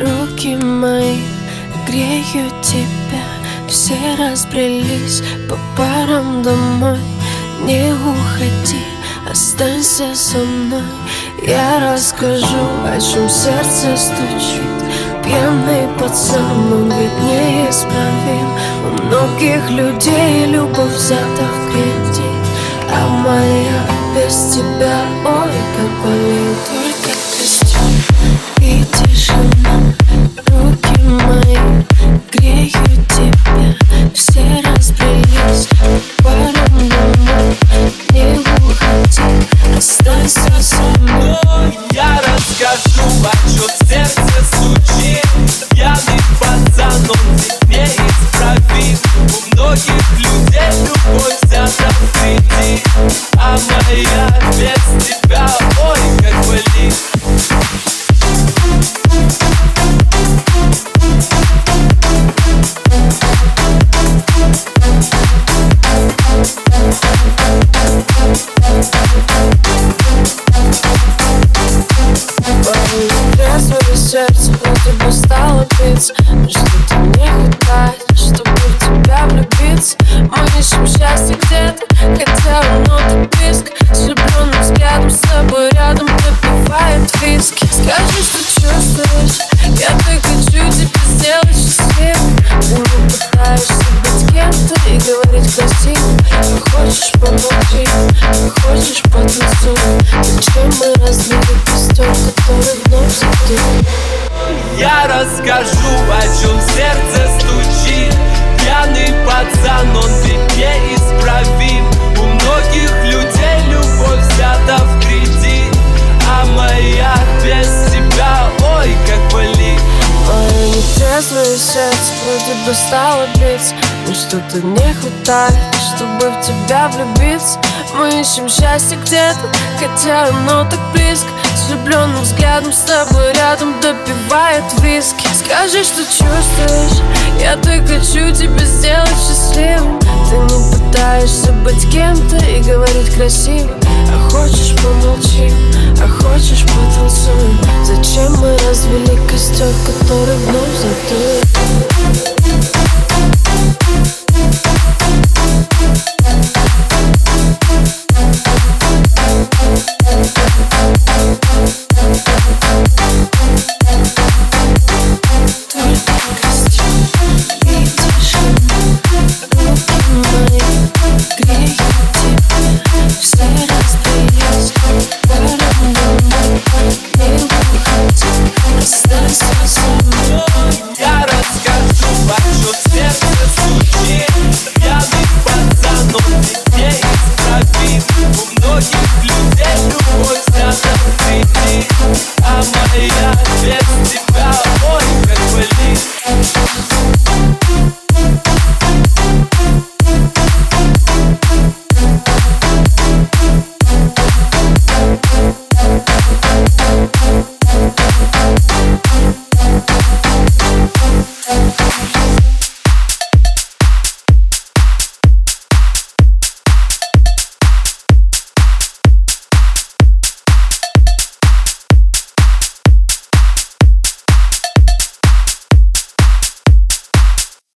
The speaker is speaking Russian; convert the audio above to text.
руки мои греют тебя. Все разбрелись по парам домой. Не уходи, останься со мной. Я расскажу, о чем сердце стучит. Пьяный пацан, он ведь неисправим. У многих людей любовь взята в кредит А моя без тебя, останься со мной Я расскажу, о чем сердце стучит Пьяный пацан, он ведь неисправим У многих людей любовь взята в кредит А моя без тебя, ой, как болит Трезвое сердце вроде бы стало биться. Но что-то не хватает, чтобы в тебя влюбиться? Мы ищем счастье где-то, хотя оно расскажу, о чем сердце стучит. Пьяный пацан, он ведь неисправим У многих людей любовь взята в кредит. А моя без тебя, ой, как болит. Мое нетрезвое сердце вроде бы стало биться. Но что-то не хватает, чтобы в тебя влюбиться. Мы ищем счастье где-то, хотя оно так близко С влюбленным взглядом с тобой рядом допивает виски. Скажи, что чувствуешь, я так хочу тебя сделать счастливым. Ты не пытаешься быть кем-то и говорить красиво. А хочешь помолчи, а хочешь потанцуем